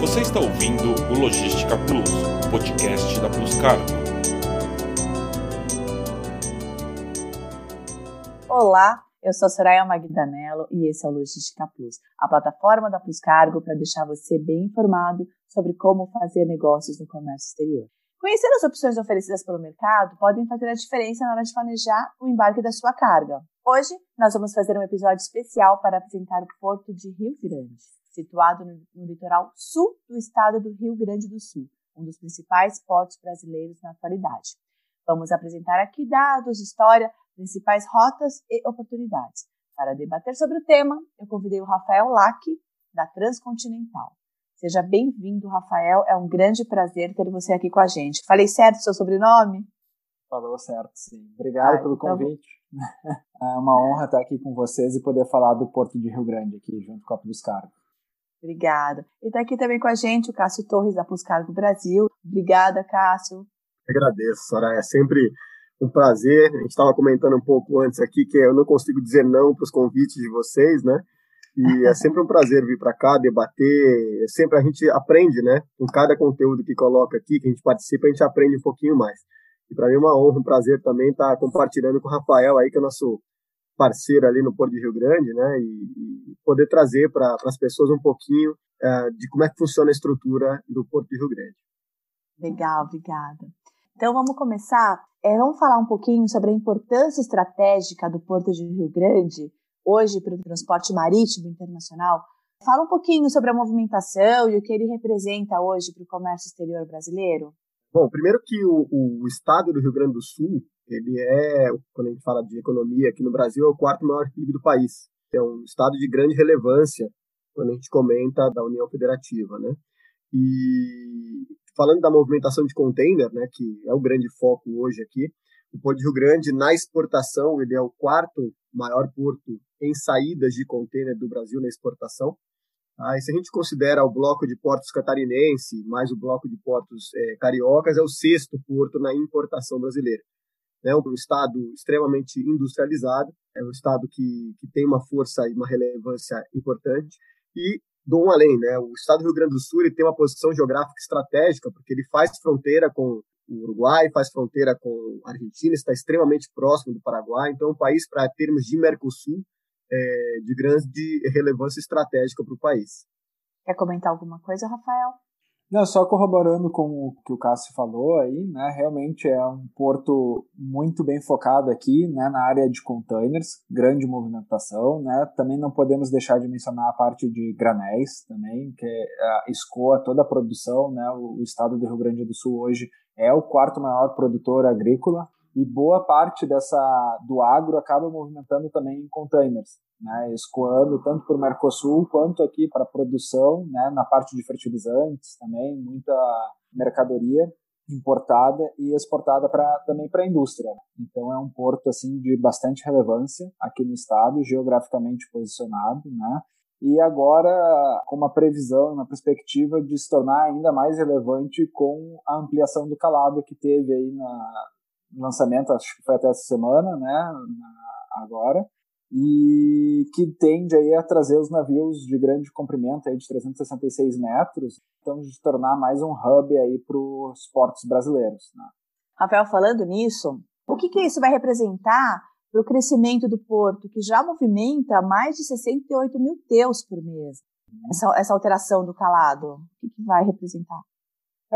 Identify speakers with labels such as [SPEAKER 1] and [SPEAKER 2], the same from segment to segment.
[SPEAKER 1] Você está ouvindo o Logística Plus, podcast da Plus Cargo.
[SPEAKER 2] Olá, eu sou Soraya Magdanello e esse é o Logística Plus, a plataforma da Plus Cargo para deixar você bem informado sobre como fazer negócios no comércio exterior. Conhecer as opções oferecidas pelo mercado podem fazer a diferença na hora de planejar o embarque da sua carga. Hoje, nós vamos fazer um episódio especial para apresentar o Porto de Rio Grande, situado no, no litoral sul do estado do Rio Grande do Sul, um dos principais portos brasileiros na atualidade. Vamos apresentar aqui dados, história, principais rotas e oportunidades. Para debater sobre o tema, eu convidei o Rafael Lack, da Transcontinental. Seja bem-vindo, Rafael. É um grande prazer ter você aqui com a gente. Falei certo seu sobrenome?
[SPEAKER 3] Falou certo, sim. Obrigado ah, pelo então convite. É uma honra estar aqui com vocês e poder falar do Porto de Rio Grande aqui, junto com a Plus Cargo.
[SPEAKER 2] Obrigada. E está aqui também com a gente o Cássio Torres, da Plus Cargo Brasil. Obrigada, Cássio.
[SPEAKER 4] Agradeço, Soraya. É sempre um prazer. A gente estava comentando um pouco antes aqui que eu não consigo dizer não para os convites de vocês, né? E é sempre um prazer vir para cá, debater. É sempre a gente aprende, né? Com cada conteúdo que coloca aqui, que a gente participa, a gente aprende um pouquinho mais. E para mim é uma honra, um prazer também estar tá compartilhando com o Rafael aí, que é nosso parceiro ali no Porto de Rio Grande, né? E, e poder trazer para as pessoas um pouquinho uh, de como é que funciona a estrutura do Porto de Rio Grande.
[SPEAKER 2] Legal, obrigada. Então vamos começar. É, vamos falar um pouquinho sobre a importância estratégica do Porto de Rio Grande hoje para o transporte marítimo internacional. Fala um pouquinho sobre a movimentação e o que ele representa hoje para o comércio exterior brasileiro.
[SPEAKER 4] Bom, primeiro que o, o, estado do Rio Grande do Sul, ele é, quando a gente fala de economia aqui no Brasil, é o quarto maior PIB do país. É um estado de grande relevância quando a gente comenta da União Federativa, né? E falando da movimentação de container, né, que é o grande foco hoje aqui, o Porto de Rio Grande, na exportação, ele é o quarto maior porto em saídas de contêiner do Brasil na exportação. Ah, se a gente considera o bloco de portos catarinense mais o bloco de portos é, cariocas, é o sexto porto na importação brasileira. É um estado extremamente industrializado, é um estado que, que tem uma força e uma relevância importante. E do um além, né? O estado do Rio Grande do Sul ele tem uma posição geográfica estratégica, porque ele faz fronteira com o Uruguai, faz fronteira com a Argentina, está extremamente próximo do Paraguai, então é um país, para termos de Mercosul, é, de grande relevância estratégica para o país.
[SPEAKER 2] Quer comentar alguma coisa, Rafael?
[SPEAKER 3] Não, só corroborando com o que o Cássio falou aí, né, realmente é um porto muito bem focado aqui, né, na área de containers, grande movimentação, né, também não podemos deixar de mencionar a parte de granéis também, que é, escoa toda a produção, né, o, o estado do Rio Grande do Sul hoje é o quarto maior produtor agrícola, e boa parte dessa do agro acaba movimentando também em containers, né, escoando tanto para o Mercosul quanto aqui para a produção, né, na parte de fertilizantes também, muita mercadoria importada e exportada para também para a indústria. Então é um porto assim de bastante relevância aqui no estado, geograficamente posicionado, né? E agora com uma previsão, uma perspectiva de se tornar ainda mais relevante com a ampliação do calado que teve aí na, lançamento, acho que foi até essa semana, né, agora, e que tende aí a trazer os navios de grande comprimento, aí de 366 metros, então de tornar mais um hub aí para os portos brasileiros. Né.
[SPEAKER 2] Rafael, falando nisso, o que, que isso vai representar para o crescimento do porto, que já movimenta mais de 68 mil teus por mês? Essa, essa alteração do calado, o que, que vai representar?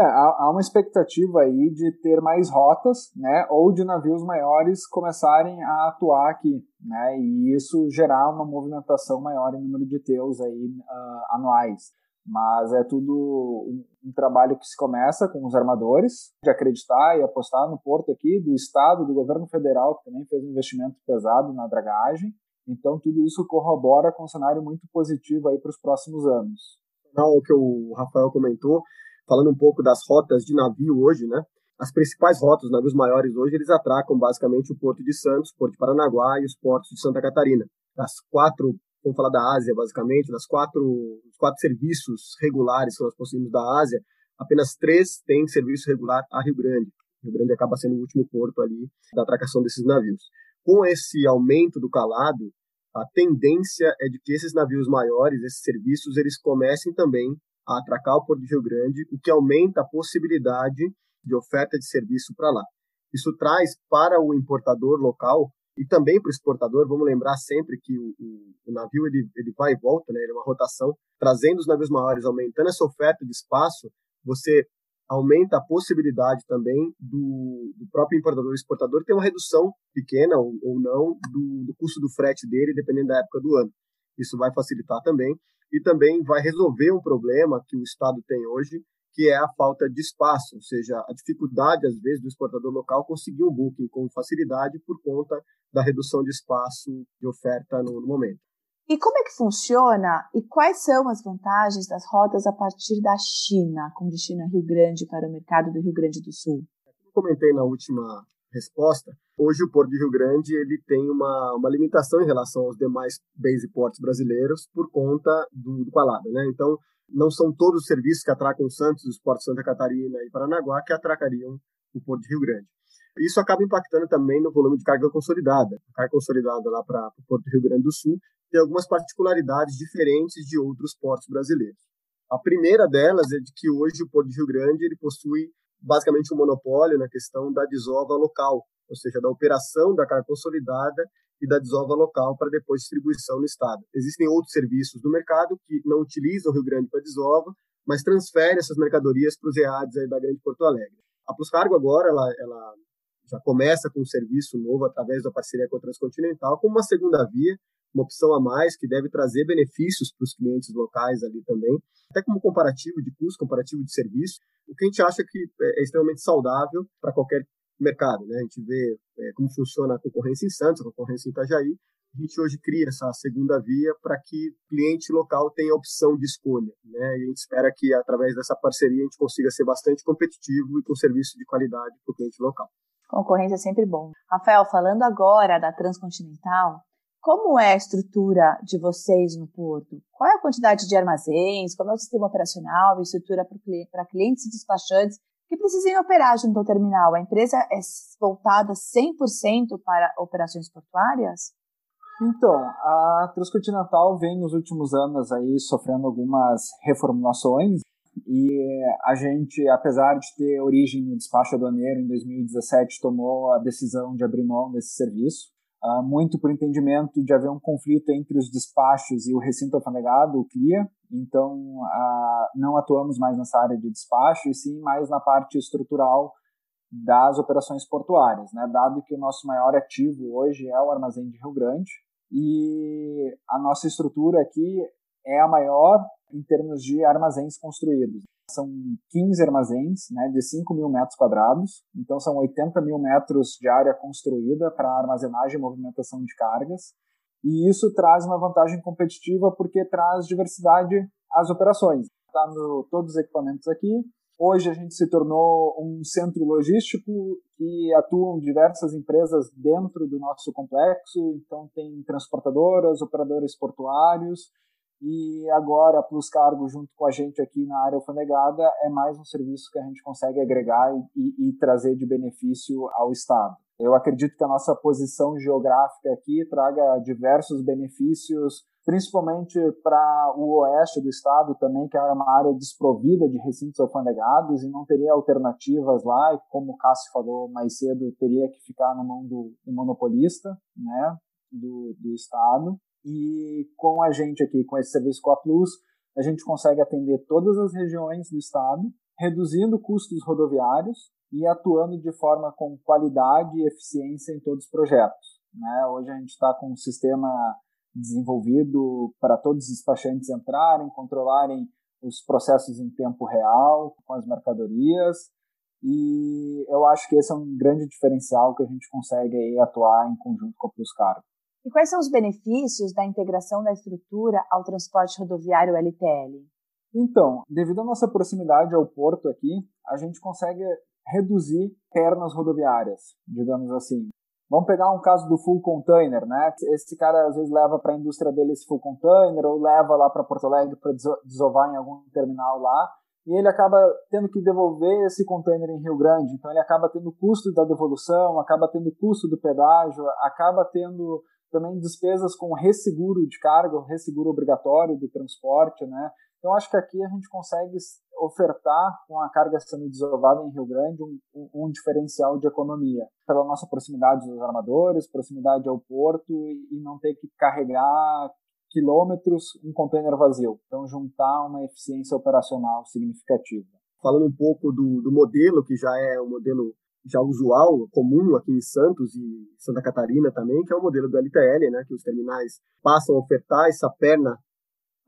[SPEAKER 3] É, há, há, uma expectativa aí de ter mais rotas, né, ou de navios maiores começarem a atuar aqui, né, e isso gerar uma movimentação maior em número de teus aí uh, anuais. Mas é tudo um, um, trabalho que se começa com os armadores, de acreditar e apostar no porto aqui, do Estado, do governo federal, que também fez um investimento pesado na dragagem. Então, tudo isso corrobora com um cenário muito positivo aí para os próximos anos.
[SPEAKER 4] Não, o que o Rafael comentou, falando um pouco das rotas de navio hoje, né? As principais rotas, os navios maiores hoje, eles atracam basicamente o Porto de Santos, Porto de Paranaguá e os portos de Santa Catarina. Das quatro, vamos falar da Ásia basicamente, das quatro, os quatro serviços regulares que nós possuímos da Ásia, apenas três têm serviço regular a Rio Grande. Rio Grande acaba sendo o último porto ali da atracação desses navios. Com esse aumento do calado, a tendência é de que esses navios maiores, esses serviços, eles comecem também a atracar o Porto de Rio Grande, o que aumenta a possibilidade de oferta de serviço para lá. Isso traz para o importador local e também para o exportador, vamos lembrar sempre que o, o, o, navio ele, ele vai e volta, né? ele é uma rotação, trazendo os navios maiores, aumentando essa oferta de espaço, você aumenta a possibilidade também do, do próprio importador e exportador ter uma redução pequena ou, ou não do, do custo do frete dele, dependendo da época do ano. Isso vai facilitar também e também vai resolver um problema que o Estado tem hoje, que é a falta de espaço, ou seja, a dificuldade, às vezes, do exportador local conseguir um booking com facilidade por conta da redução de espaço de oferta no, no momento.
[SPEAKER 2] E como é que funciona e quais são as vantagens das rotas a partir da China, com destino a Rio Grande para o mercado do Rio Grande do Sul?
[SPEAKER 4] Como comentei na última resposta, hoje o Porto de Rio Grande ele tem uma, uma limitação em relação aos demais base portos brasileiros por conta do, do Palada, né? Então, não são todos os serviços que atracam Santos, os portos Santa Catarina e Paranaguá que atracariam o Porto de Rio Grande. Isso acaba impactando também no volume de carga consolidada. A carga consolidada lá para o Porto do Rio Grande do Sul tem algumas particularidades diferentes de outros portos brasileiros. A primeira delas é de que hoje o Porto de Rio Grande ele possui basicamente um monopólio na questão da desova local, ou seja, da operação da carga consolidada e da desova local para depois distribuição no estado. Existem outros serviços no mercado que não utilizam o Rio Grande para desova, mas transferem essas mercadorias para os EADs da Grande Porto Alegre. A Plus Cargo agora ela, ela já começa com um serviço novo através da parceria com a Transcontinental, como uma segunda via, uma opção a mais que deve trazer benefícios para os clientes locais ali também, até como comparativo de custo, comparativo de serviço, o que a gente acha que é, é extremamente saudável para qualquer mercado. Né? A gente vê é, como funciona a concorrência em Santos, a concorrência em Itajaí, a gente hoje cria essa segunda via para que cliente local tenha opção de escolha. Né? E a gente espera que, através dessa parceria, a gente consiga ser bastante competitivo e com serviço de qualidade para o cliente local.
[SPEAKER 2] Concorrência é sempre bom. Rafael, falando agora da Transcontinental, como é a estrutura de vocês no porto? Qual é a quantidade de armazéns? Como é o sistema operacional e estrutura para clientes e despachantes que precisem operar junto ao terminal? A empresa é voltada 100% para operações portuárias?
[SPEAKER 3] Então, a Transcontinental vem nos últimos anos aí sofrendo algumas reformulações e a gente, apesar de ter origem no despacho aduaneiro, em 2017 tomou a decisão de abrir mão desse serviço, uh, muito por entendimento de haver um conflito entre os despachos e o recinto alfandegado, o CLIA, então uh, não atuamos mais nessa área de despacho, e sim mais na parte estrutural das operações portuárias, né? dado que o nosso maior ativo hoje é o armazém de Rio Grande, e a nossa estrutura aqui é a maior em termos de armazéns construídos. São 15 armazéns né, de 5 mil metros quadrados, então são 80 mil metros de área construída para armazenagem e movimentação de cargas. E isso traz uma vantagem competitiva porque traz diversidade às operações. Está todos os equipamentos aqui. Hoje a gente se tornou um centro logístico que atuam diversas empresas dentro do nosso complexo. Então tem transportadoras, operadores portuários e agora, a Plus Cargo, junto com a gente aqui na área alfanegada, é mais um serviço que a gente consegue agregar e, e trazer de benefício ao Estado. Eu acredito que a nossa posição geográfica aqui traga diversos benefícios, principalmente para o oeste do estado também, que era uma área desprovida de recintos alfandegados e não teria alternativas lá, e como o Cássio falou mais cedo, teria que ficar na mão do, do monopolista né, do, do estado. E com a gente aqui, com esse serviço com a Plus, a gente consegue atender todas as regiões do estado, reduzindo custos rodoviários e atuando de forma com qualidade e eficiência em todos os projetos. Né? Hoje a gente está com um sistema desenvolvido para todos os despachantes entrarem, controlarem os processos em tempo real com as mercadorias e eu acho que esse é um grande diferencial que a gente consegue aí atuar em conjunto com a Plus Cargo.
[SPEAKER 2] E quais são os benefícios da integração da estrutura ao transporte rodoviário LTL?
[SPEAKER 3] Então, devido à nossa proximidade ao porto aqui, a gente consegue reduzir pernas rodoviárias, digamos assim. Vamos pegar um caso do full container, né? Esse cara às vezes leva para a indústria dele esse full container ou leva lá para Porto Alegre para desovar em algum terminal lá e ele acaba tendo que devolver esse container em Rio Grande. Então ele acaba tendo custo da devolução, acaba tendo custo do pedágio, acaba tendo também despesas com resseguro de carga, resseguro obrigatório do transporte, né? Então, acho que aqui a gente consegue ofertar, com a carga sendo desovada em Rio Grande, um, um, um, diferencial de economia. Pela nossa proximidade dos armadores, proximidade ao porto e, não ter que carregar quilômetros um container vazio. Então, juntar uma eficiência operacional significativa.
[SPEAKER 4] Falando um pouco do, do modelo, que já é um modelo já usual, comum aqui em Santos e Santa Catarina também, que é o modelo do LTL, né, que os terminais passam a ofertar essa perna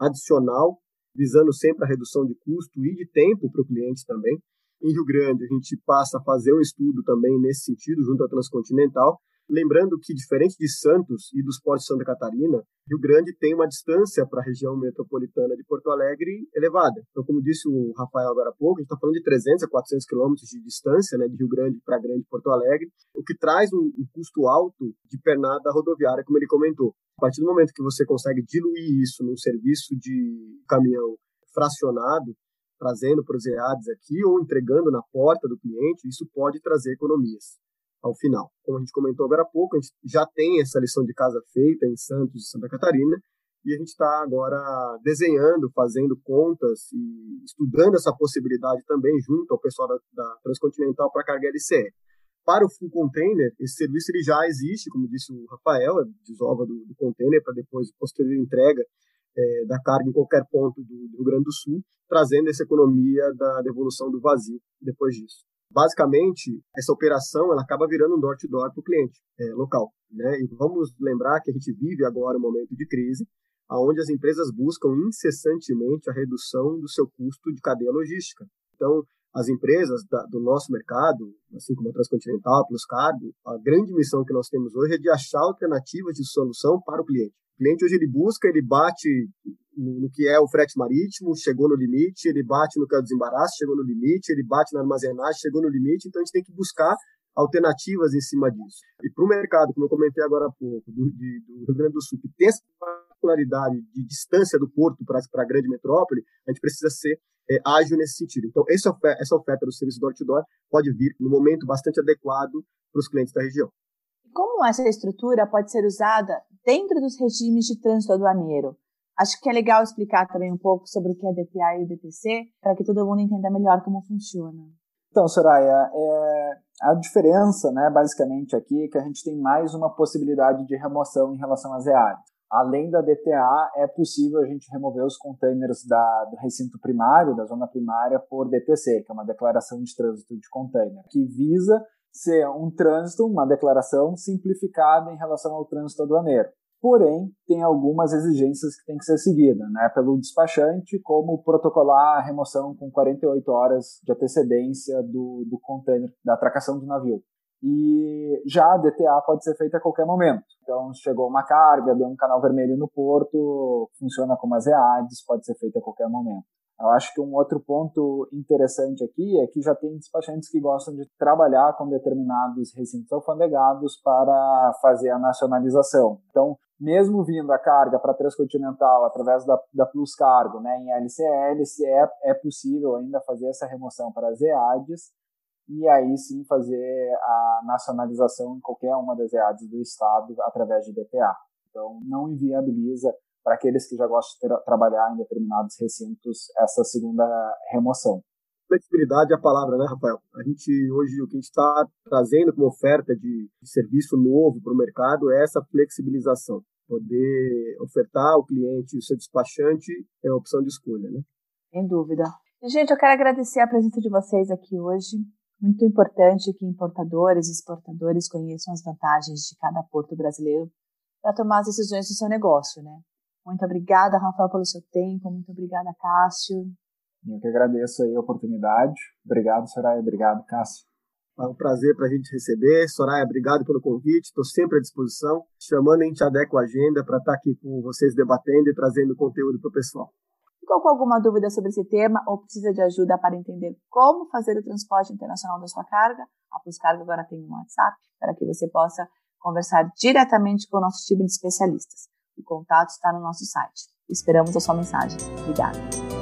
[SPEAKER 4] adicional visando sempre a redução de custo e de tempo para o cliente também. Em Rio Grande, a gente passa a fazer um estudo também nesse sentido, junto à Transcontinental, Lembrando que, diferente de Santos e dos portos de Santa Catarina, Rio Grande tem uma distância para a região metropolitana de Porto Alegre elevada. Então, como disse o Rafael agora há pouco, a gente está falando de 300 a 400 quilômetros de distância né, de Rio Grande para Grande Porto Alegre, o que traz um, um custo alto de pernada rodoviária, como ele comentou. A partir do momento que você consegue diluir isso num serviço de caminhão fracionado, trazendo para os EADs aqui ou entregando na porta do cliente, isso pode trazer economias ao final. Como a gente comentou agora há pouco, a gente já tem essa lição de casa feita em Santos e Santa Catarina, e a gente está agora desenhando, fazendo contas e estudando essa possibilidade também junto ao pessoal da, da Transcontinental para carga LCE. Para o full container, esse serviço ele já existe, como disse o Rafael, a desova do, do container para depois posterior entrega é, da carga em qualquer ponto do, do Rio Grande do Sul, trazendo essa economia da devolução do vazio depois disso. Basicamente, essa operação ela acaba virando um door-to-door para o cliente é, local. Né? E vamos lembrar que a gente vive agora um momento de crise, onde as empresas buscam incessantemente a redução do seu custo de cadeia logística. Então, as empresas da, do nosso mercado, assim como a Transcontinental, Plus Cargo, a grande missão que nós temos hoje é de achar alternativas de solução para o cliente. O cliente hoje ele busca, ele bate no, no, que é o frete marítimo, chegou no limite, ele bate no que o desembaraço, chegou no limite, ele bate na armazenagem, chegou no limite, então a gente tem que buscar alternativas em cima disso. E para o mercado, como eu comentei agora há pouco, do, de, do Rio Grande do Sul, que tem essa particularidade de distância do porto para a grande metrópole, a gente precisa ser é, ágil nesse sentido. Então, essa oferta, essa oferta do serviço door-to-door pode vir no momento bastante adequado para os clientes da região.
[SPEAKER 2] Como essa estrutura pode ser usada dentro dos regimes de trânsito aduaneiro? Acho que é legal explicar também um pouco sobre o que é DTA e o DTC, para que todo mundo entenda melhor como funciona.
[SPEAKER 3] Então, Soraya, é, a diferença, né, basicamente aqui, é que a gente tem mais uma possibilidade de remoção em relação às EADs. Além da DTA, é possível a gente remover os containers da, do recinto primário, da zona primária, por DTC, que é uma declaração de trânsito de container, que visa ser um trânsito, uma declaração simplificada em relação ao trânsito aduaneiro. Porém, tem algumas exigências que têm que ser seguidas, né, pelo despachante, como protocolar a remoção com 48 horas de antecedência do, do container, da atracação do navio. E já a DTA pode ser feita a qualquer momento. Então, chegou uma carga, deu um canal vermelho no porto, funciona como as EADs, pode ser feita a qualquer momento. Eu acho que um outro ponto interessante aqui é que já tem despachantes que gostam de trabalhar com determinados recintos alfandegados para fazer a nacionalização. Então, mesmo vindo a carga para Transcontinental através da, da Plus Cargo né, em LCL, se é, é possível ainda fazer essa remoção para as EADs e aí sim fazer a nacionalização em qualquer uma das EADs do Estado através de DTA. Então, não inviabiliza para aqueles que já gostam de tra trabalhar em determinados recintos essa segunda remoção.
[SPEAKER 4] Flexibilidade é a palavra, né, Rafael? A gente hoje o que a gente está trazendo como oferta de, de serviço novo para o mercado é essa flexibilização, poder ofertar ao cliente o seu despachante é a opção de escolha, né?
[SPEAKER 2] Sem dúvida. Gente, eu quero agradecer a presença de vocês aqui hoje. Muito importante que importadores e exportadores conheçam as vantagens de cada porto brasileiro para tomar as decisões do seu negócio, né? Muito obrigada, Rafael, pelo seu tempo. Muito obrigada, Cássio.
[SPEAKER 3] Eu que agradeço aí a oportunidade. Obrigado, Soraya. Obrigado, Cássio.
[SPEAKER 4] É um prazer para a gente receber. Soraya, obrigado pelo convite. Estou sempre à disposição. Chamando, a gente adequa a agenda para estar tá aqui com vocês debatendo e trazendo conteúdo para o pessoal.
[SPEAKER 2] Ficou com alguma dúvida sobre esse tema ou precisa de ajuda para entender como fazer o transporte internacional da sua carga? A Plus Carga agora tem um WhatsApp para que você possa conversar diretamente com o nosso time de especialistas. O contato está no nosso site. Esperamos a sua mensagem. Obrigada.